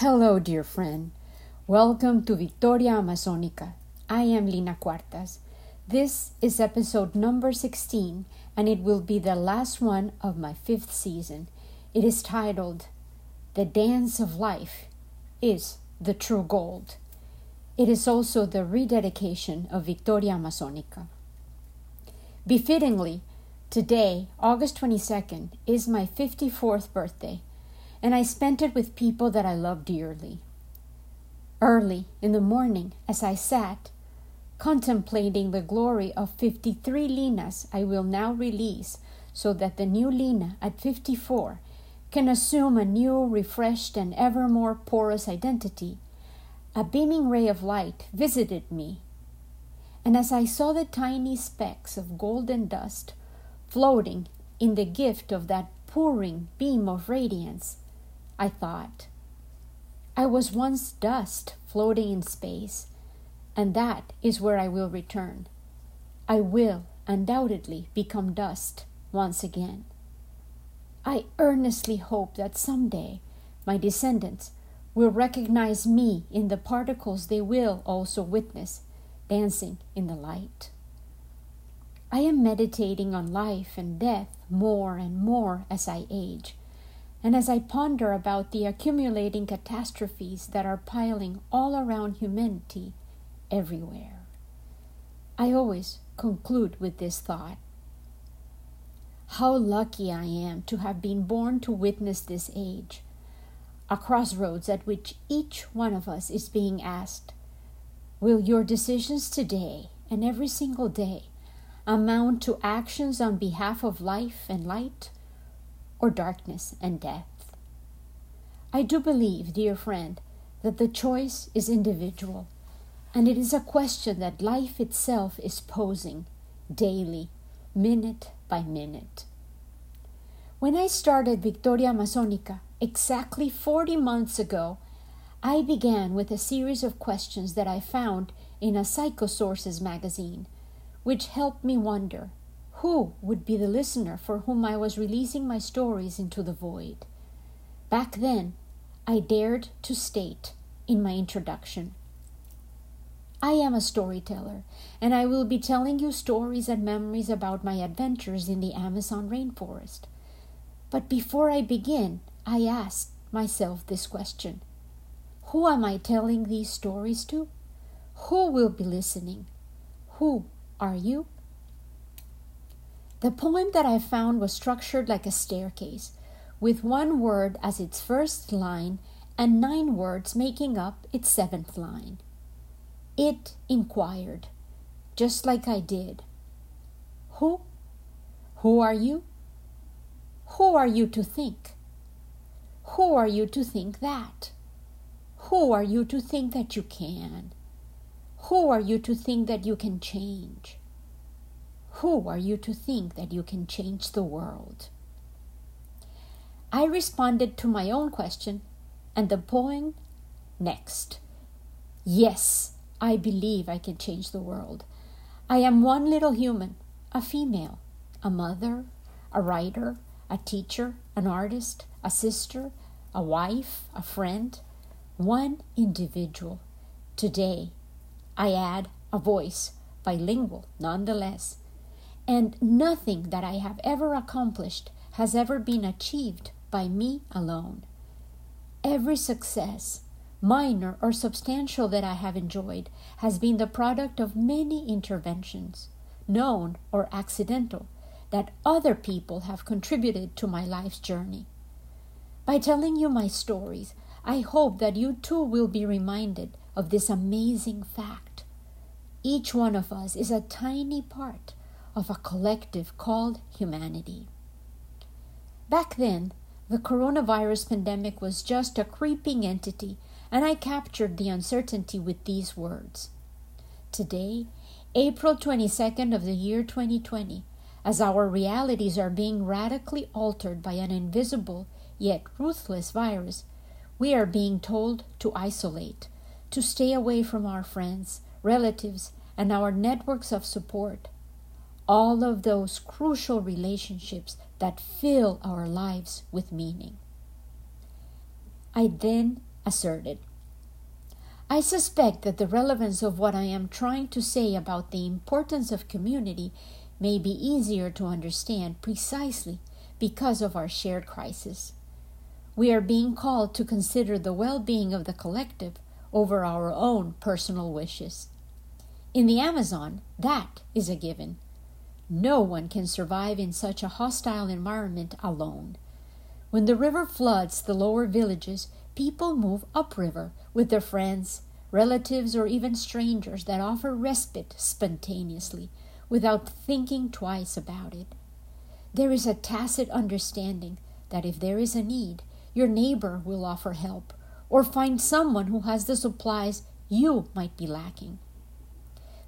Hello, dear friend. Welcome to Victoria Amazonica. I am Lina Cuartas. This is episode number 16, and it will be the last one of my fifth season. It is titled The Dance of Life is the True Gold. It is also the rededication of Victoria Amazonica. Befittingly, today, August 22nd, is my 54th birthday and I spent it with people that I love dearly. Early in the morning, as I sat, contemplating the glory of 53 Linas I will now release so that the new Lina at 54 can assume a new, refreshed, and ever more porous identity, a beaming ray of light visited me. And as I saw the tiny specks of golden dust floating in the gift of that pouring beam of radiance, I thought. I was once dust floating in space, and that is where I will return. I will undoubtedly become dust once again. I earnestly hope that someday my descendants will recognize me in the particles they will also witness dancing in the light. I am meditating on life and death more and more as I age and as I ponder about the accumulating catastrophes that are piling all around humanity everywhere, I always conclude with this thought How lucky I am to have been born to witness this age, a crossroads at which each one of us is being asked Will your decisions today and every single day amount to actions on behalf of life and light? Or darkness and death. I do believe, dear friend, that the choice is individual, and it is a question that life itself is posing daily, minute by minute. When I started Victoria Amazonica exactly 40 months ago, I began with a series of questions that I found in a Psychosources magazine, which helped me wonder who would be the listener for whom I was releasing my stories into the void? Back then, I dared to state in my introduction I am a storyteller, and I will be telling you stories and memories about my adventures in the Amazon rainforest. But before I begin, I asked myself this question Who am I telling these stories to? Who will be listening? Who are you? The poem that I found was structured like a staircase, with one word as its first line and nine words making up its seventh line. It inquired, just like I did Who? Who are you? Who are you to think? Who are you to think that? Who are you to think that you can? Who are you to think that you can change? Who are you to think that you can change the world? I responded to my own question and the poem next. Yes, I believe I can change the world. I am one little human, a female, a mother, a writer, a teacher, an artist, a sister, a wife, a friend, one individual. Today, I add a voice, bilingual nonetheless, and nothing that I have ever accomplished has ever been achieved by me alone. Every success, minor or substantial, that I have enjoyed has been the product of many interventions, known or accidental, that other people have contributed to my life's journey. By telling you my stories, I hope that you too will be reminded of this amazing fact. Each one of us is a tiny part of a collective called humanity. Back then, the coronavirus pandemic was just a creeping entity, and I captured the uncertainty with these words. Today, April 22nd of the year 2020, as our realities are being radically altered by an invisible yet ruthless virus, we are being told to isolate, to stay away from our friends, relatives, and our networks of support all of those crucial relationships that fill our lives with meaning. I then asserted. I suspect that the relevance of what I am trying to say about the importance of community may be easier to understand precisely because of our shared crisis. We are being called to consider the well being of the collective over our own personal wishes. In the Amazon, that is a given. No one can survive in such a hostile environment alone. When the river floods the lower villages, people move upriver with their friends, relatives, or even strangers that offer respite spontaneously without thinking twice about it. There is a tacit understanding that if there is a need, your neighbor will offer help or find someone who has the supplies you might be lacking.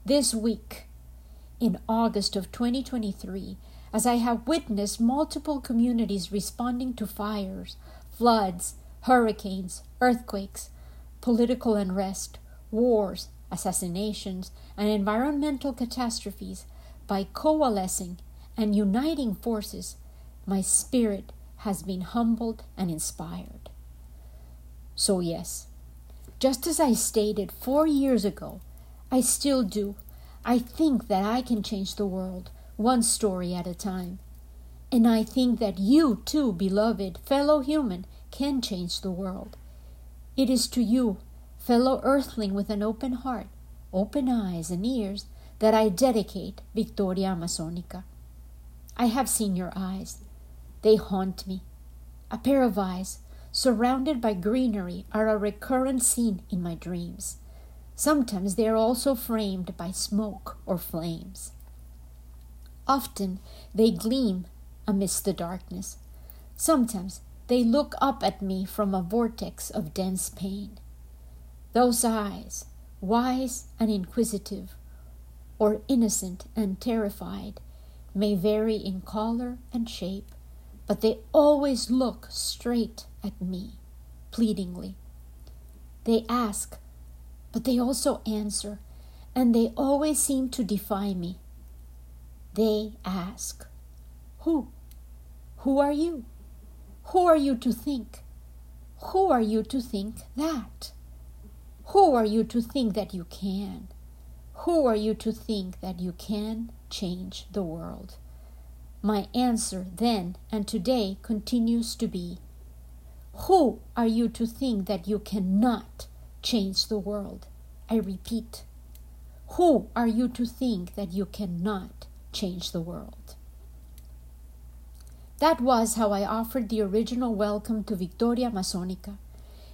This week, in August of 2023, as I have witnessed multiple communities responding to fires, floods, hurricanes, earthquakes, political unrest, wars, assassinations, and environmental catastrophes by coalescing and uniting forces, my spirit has been humbled and inspired. So, yes, just as I stated four years ago, I still do. I think that I can change the world, one story at a time. And I think that you, too, beloved fellow human, can change the world. It is to you, fellow earthling with an open heart, open eyes, and ears, that I dedicate Victoria Amazonica. I have seen your eyes. They haunt me. A pair of eyes, surrounded by greenery, are a recurrent scene in my dreams. Sometimes they are also framed by smoke or flames. Often they gleam amidst the darkness. Sometimes they look up at me from a vortex of dense pain. Those eyes, wise and inquisitive, or innocent and terrified, may vary in color and shape, but they always look straight at me, pleadingly. They ask, but they also answer, and they always seem to defy me. They ask, Who? Who are you? Who are you to think? Who are you to think that? Who are you to think that you can? Who are you to think that you can change the world? My answer then and today continues to be Who are you to think that you cannot change the world? I repeat, who are you to think that you cannot change the world? That was how I offered the original welcome to Victoria Amazonica.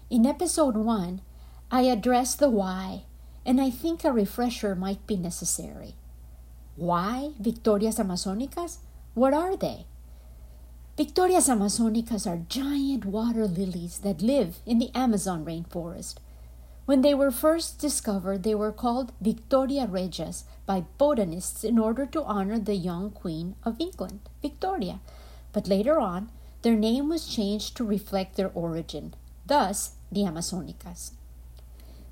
In episode 1, I addressed the why, and I think a refresher might be necessary. Why Victorias Amazonicas? What are they? Victorias Amazonicas are giant water lilies that live in the Amazon rainforest. When they were first discovered, they were called Victoria Regias by botanists in order to honor the young Queen of England, Victoria, but later on, their name was changed to reflect their origin, thus, the Amazonicas.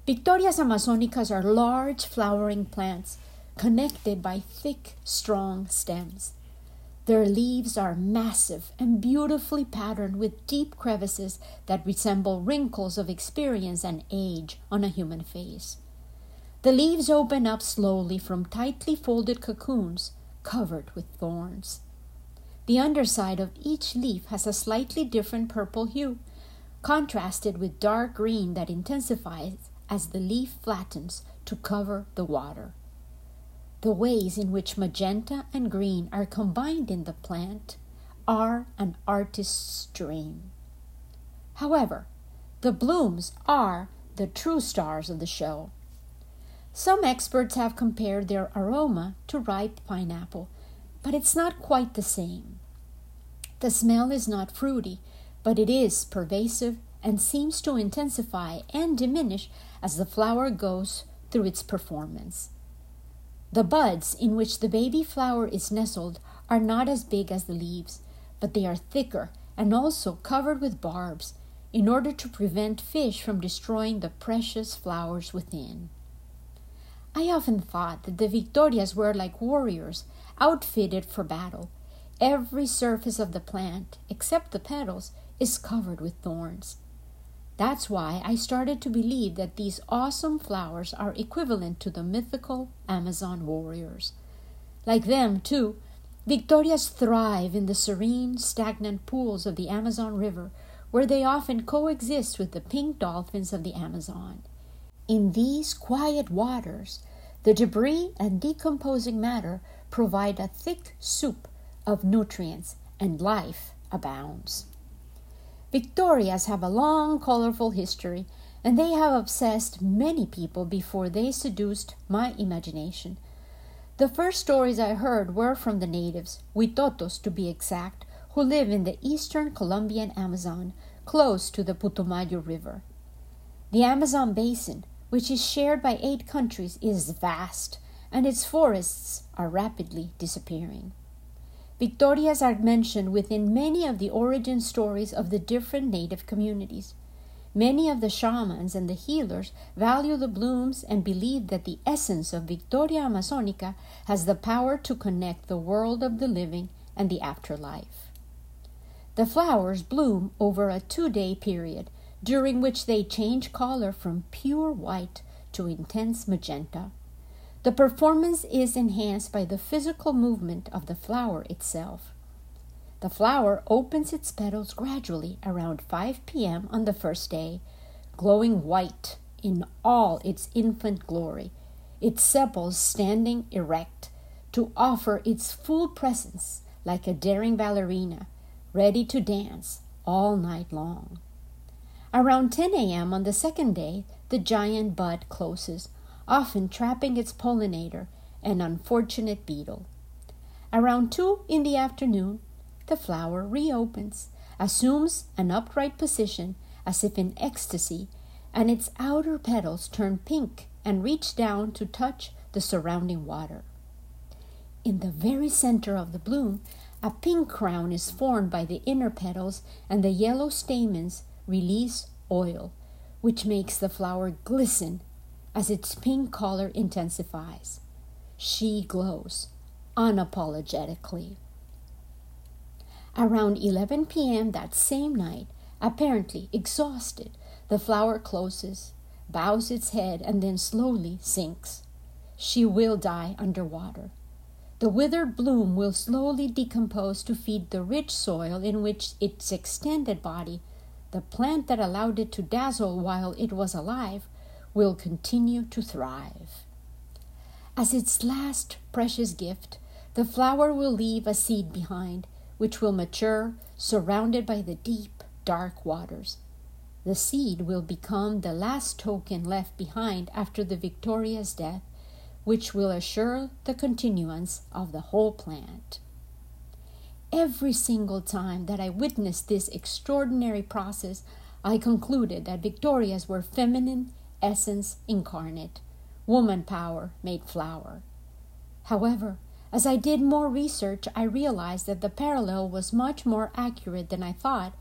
Victorias amazonicas are large flowering plants connected by thick, strong stems. Their leaves are massive and beautifully patterned with deep crevices that resemble wrinkles of experience and age on a human face. The leaves open up slowly from tightly folded cocoons covered with thorns. The underside of each leaf has a slightly different purple hue, contrasted with dark green that intensifies as the leaf flattens to cover the water. The ways in which magenta and green are combined in the plant are an artist's dream. However, the blooms are the true stars of the show. Some experts have compared their aroma to ripe pineapple, but it's not quite the same. The smell is not fruity, but it is pervasive and seems to intensify and diminish as the flower goes through its performance. The buds in which the baby flower is nestled are not as big as the leaves, but they are thicker and also covered with barbs in order to prevent fish from destroying the precious flowers within. I often thought that the Victorias were like warriors outfitted for battle. Every surface of the plant, except the petals, is covered with thorns. That's why I started to believe that these awesome flowers are equivalent to the mythical Amazon warriors. Like them, too, Victorias thrive in the serene, stagnant pools of the Amazon River, where they often coexist with the pink dolphins of the Amazon. In these quiet waters, the debris and decomposing matter provide a thick soup of nutrients, and life abounds. Victorias have a long, colorful history, and they have obsessed many people before they seduced my imagination. The first stories I heard were from the natives, Huitotos to be exact, who live in the eastern Colombian Amazon, close to the Putumayo River. The Amazon basin, which is shared by eight countries, is vast, and its forests are rapidly disappearing. Victorias are mentioned within many of the origin stories of the different native communities. Many of the shamans and the healers value the blooms and believe that the essence of Victoria Amazonica has the power to connect the world of the living and the afterlife. The flowers bloom over a two day period, during which they change color from pure white to intense magenta. The performance is enhanced by the physical movement of the flower itself. The flower opens its petals gradually around 5 p.m. on the first day, glowing white in all its infant glory, its sepals standing erect to offer its full presence like a daring ballerina, ready to dance all night long. Around 10 a.m. on the second day, the giant bud closes often trapping its pollinator, an unfortunate beetle. Around two in the afternoon, the flower reopens, assumes an upright position as if in ecstasy, and its outer petals turn pink and reach down to touch the surrounding water. In the very center of the bloom, a pink crown is formed by the inner petals, and the yellow stamens release oil, which makes the flower glisten as its pink color intensifies. She glows unapologetically. Around 11 p.m. that same night, apparently exhausted, the flower closes, bows its head, and then slowly sinks. She will die underwater. The withered bloom will slowly decompose to feed the rich soil in which its extended body, the plant that allowed it to dazzle while it was alive, will continue to thrive. As its last precious gift, the flower will leave a seed behind, which will mature surrounded by the deep, dark waters. The seed will become the last token left behind after the Victoria's death, which will assure the continuance of the whole plant. Every single time that I witnessed this extraordinary process, I concluded that Victorias were feminine essence incarnate, woman power made flower. However, as I did more research, I realized that the parallel was much more accurate than I thought,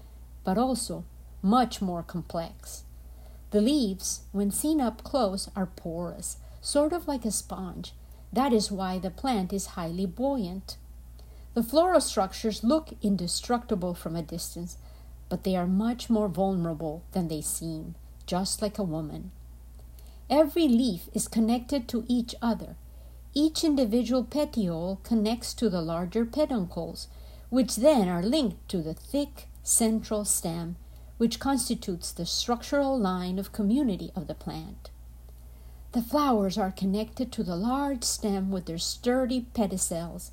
but also much more complex. The leaves, when seen up close, are porous, sort of like a sponge. That is why the plant is highly buoyant. The floral structures look indestructible from a distance, but they are much more vulnerable than they seem, just like a woman. Every leaf is connected to each other. Each individual petiole connects to the larger peduncles, which then are linked to the thick central stem, which constitutes the structural line of community of the plant. The flowers are connected to the large stem with their sturdy pedicels,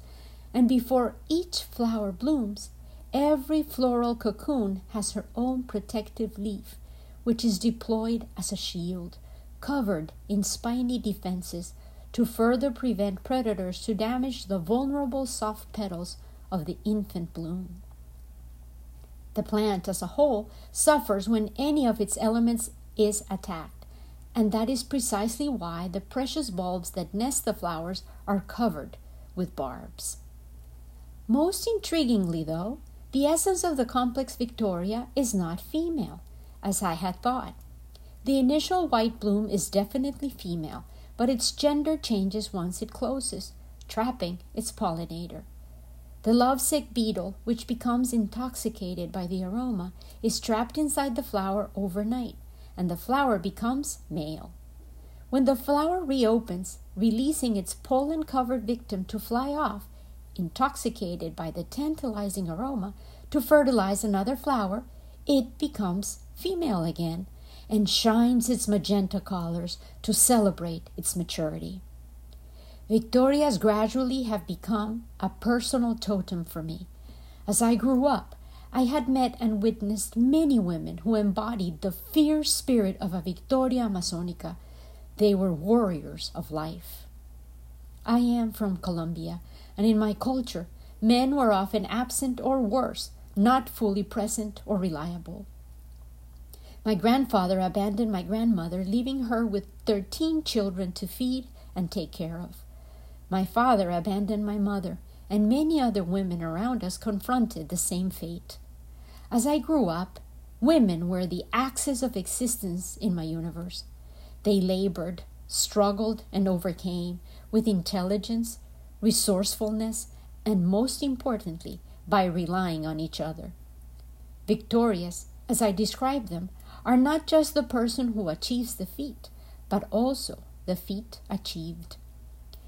and before each flower blooms, every floral cocoon has her own protective leaf, which is deployed as a shield covered in spiny defenses to further prevent predators to damage the vulnerable soft petals of the infant bloom. The plant as a whole suffers when any of its elements is attacked, and that is precisely why the precious bulbs that nest the flowers are covered with barbs. Most intriguingly, though, the essence of the complex Victoria is not female, as I had thought. The initial white bloom is definitely female, but its gender changes once it closes, trapping its pollinator. The lovesick beetle, which becomes intoxicated by the aroma, is trapped inside the flower overnight, and the flower becomes male. When the flower reopens, releasing its pollen covered victim to fly off, intoxicated by the tantalizing aroma, to fertilize another flower, it becomes female again and shines its magenta colors to celebrate its maturity. Victorias gradually have become a personal totem for me. As I grew up, I had met and witnessed many women who embodied the fierce spirit of a Victoria Amazonica. They were warriors of life. I am from Colombia, and in my culture, men were often absent or worse, not fully present or reliable. My grandfather abandoned my grandmother, leaving her with thirteen children to feed and take care of. My father abandoned my mother, and many other women around us confronted the same fate. As I grew up, women were the axis of existence in my universe. They labored, struggled, and overcame with intelligence, resourcefulness, and most importantly, by relying on each other. Victorious, as I describe them, are not just the person who achieves the feat, but also the feat achieved.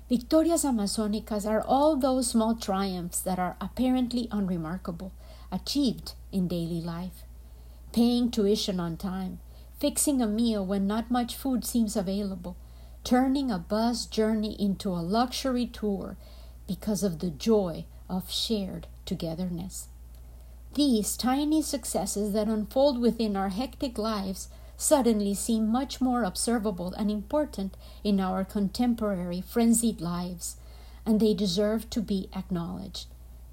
Victorias Amazonicas are all those small triumphs that are apparently unremarkable, achieved in daily life. Paying tuition on time, fixing a meal when not much food seems available, turning a bus journey into a luxury tour because of the joy of shared togetherness. These tiny successes that unfold within our hectic lives suddenly seem much more observable and important in our contemporary frenzied lives, and they deserve to be acknowledged.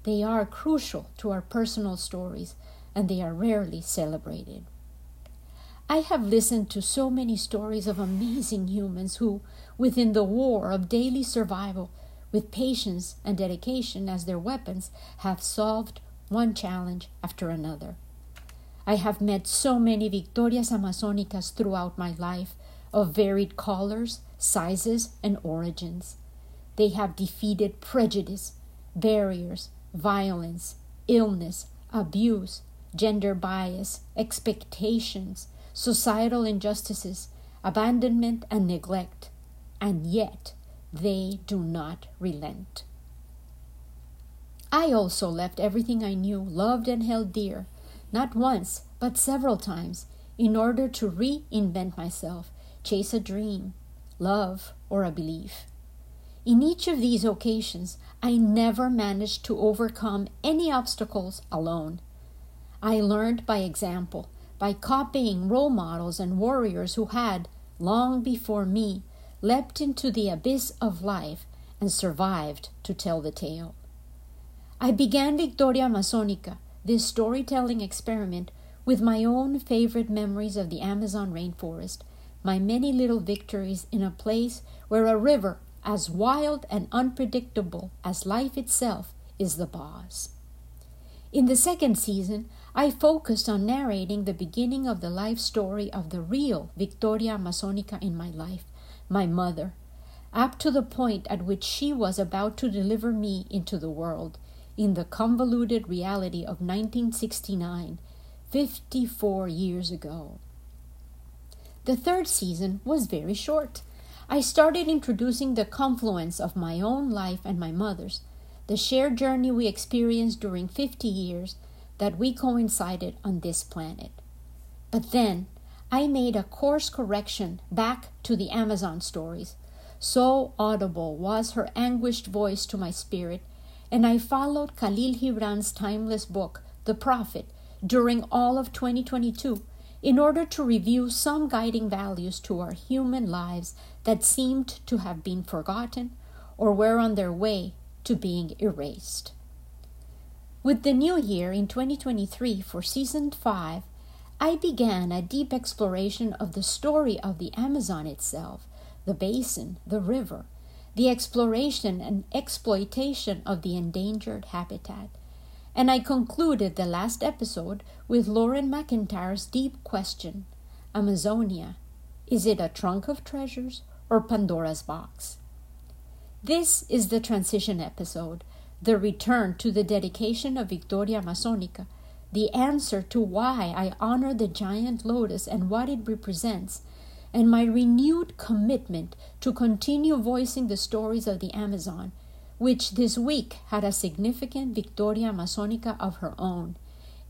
They are crucial to our personal stories, and they are rarely celebrated. I have listened to so many stories of amazing humans who, within the war of daily survival, with patience and dedication as their weapons, have solved one challenge after another. I have met so many Victorias Amazonicas throughout my life of varied colors, sizes, and origins. They have defeated prejudice, barriers, violence, illness, abuse, gender bias, expectations, societal injustices, abandonment, and neglect, and yet they do not relent. I also left everything I knew, loved, and held dear not once, but several times, in order to reinvent myself, chase a dream, love, or a belief. In each of these occasions, I never managed to overcome any obstacles alone. I learned by example, by copying role models and warriors who had, long before me, leapt into the abyss of life and survived to tell the tale. I began Victoria Amazonica this storytelling experiment with my own favorite memories of the Amazon rainforest, my many little victories in a place where a river as wild and unpredictable as life itself is the boss. In the second season, I focused on narrating the beginning of the life story of the real Victoria Amazonica in my life, my mother, up to the point at which she was about to deliver me into the world in the convoluted reality of 1969, 54 years ago. The third season was very short. I started introducing the confluence of my own life and my mother's, the shared journey we experienced during 50 years that we coincided on this planet. But then I made a course correction back to the Amazon stories. So audible was her anguished voice to my spirit and I followed Khalil Gibran's timeless book, The Prophet, during all of 2022 in order to review some guiding values to our human lives that seemed to have been forgotten or were on their way to being erased. With the new year in 2023 for season 5, I began a deep exploration of the story of the Amazon itself, the basin, the river, the exploration and exploitation of the endangered habitat. And I concluded the last episode with Loren McIntyre's deep question Amazonia, is it a trunk of treasures or Pandora's box? This is the transition episode, the return to the dedication of Victoria Amazonica, the answer to why I honor the giant lotus and what it represents, and my renewed commitment to continue voicing the stories of the Amazon, which this week had a significant Victoria Amazonica of her own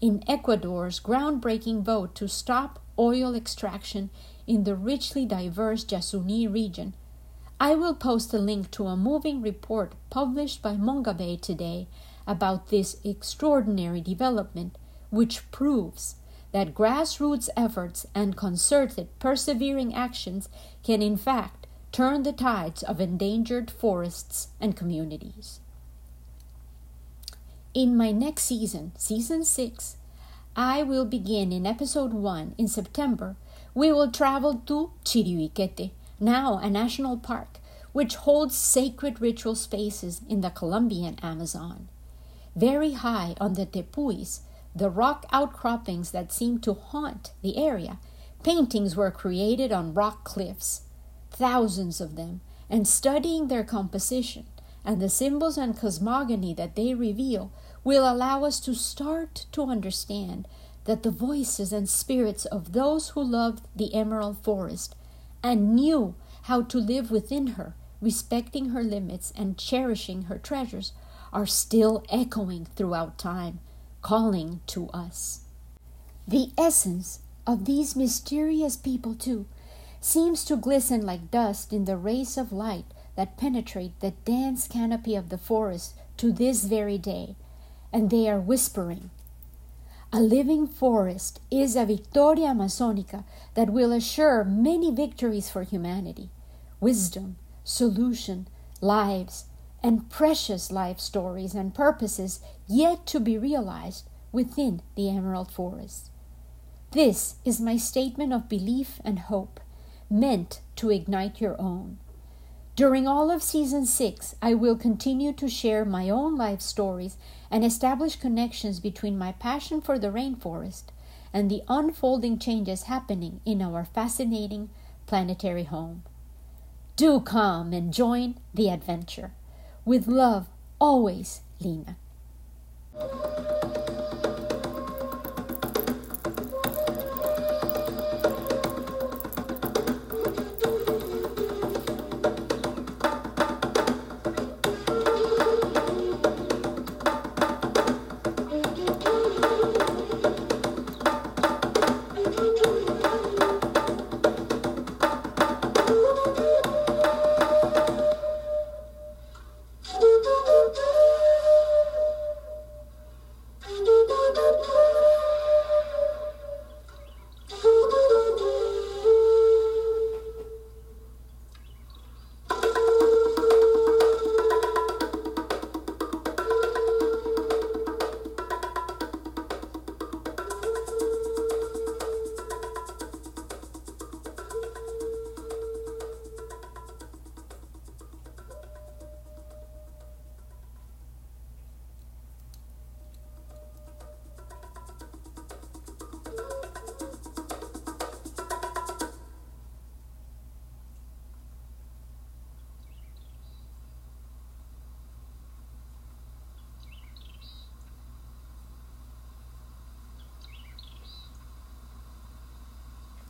in Ecuador's groundbreaking vote to stop oil extraction in the richly diverse Yasuní region. I will post a link to a moving report published by Mongabay today about this extraordinary development, which proves that grassroots efforts and concerted, persevering actions can, in fact, turn the tides of endangered forests and communities. In my next season, season 6, I will begin in episode 1 in September. We will travel to Chiribiquete, now a national park, which holds sacred ritual spaces in the Colombian Amazon. Very high on the tepuis, the rock outcroppings that seem to haunt the area, paintings were created on rock cliffs, thousands of them, and studying their composition and the symbols and cosmogony that they reveal will allow us to start to understand that the voices and spirits of those who loved the emerald forest and knew how to live within her, respecting her limits and cherishing her treasures, are still echoing throughout time, calling to us. The essence of these mysterious people, too, seems to glisten like dust in the rays of light that penetrate the dense canopy of the forest to this very day, and they are whispering. A living forest is a Victoria Amazonica that will assure many victories for humanity wisdom, solution, lives, and precious life stories and purposes yet to be realized within the Emerald Forest. This is my statement of belief and hope, meant to ignite your own. During all of season six, I will continue to share my own life stories and establish connections between my passion for the rainforest and the unfolding changes happening in our fascinating planetary home. Do come and join the adventure. With love, always, Lina.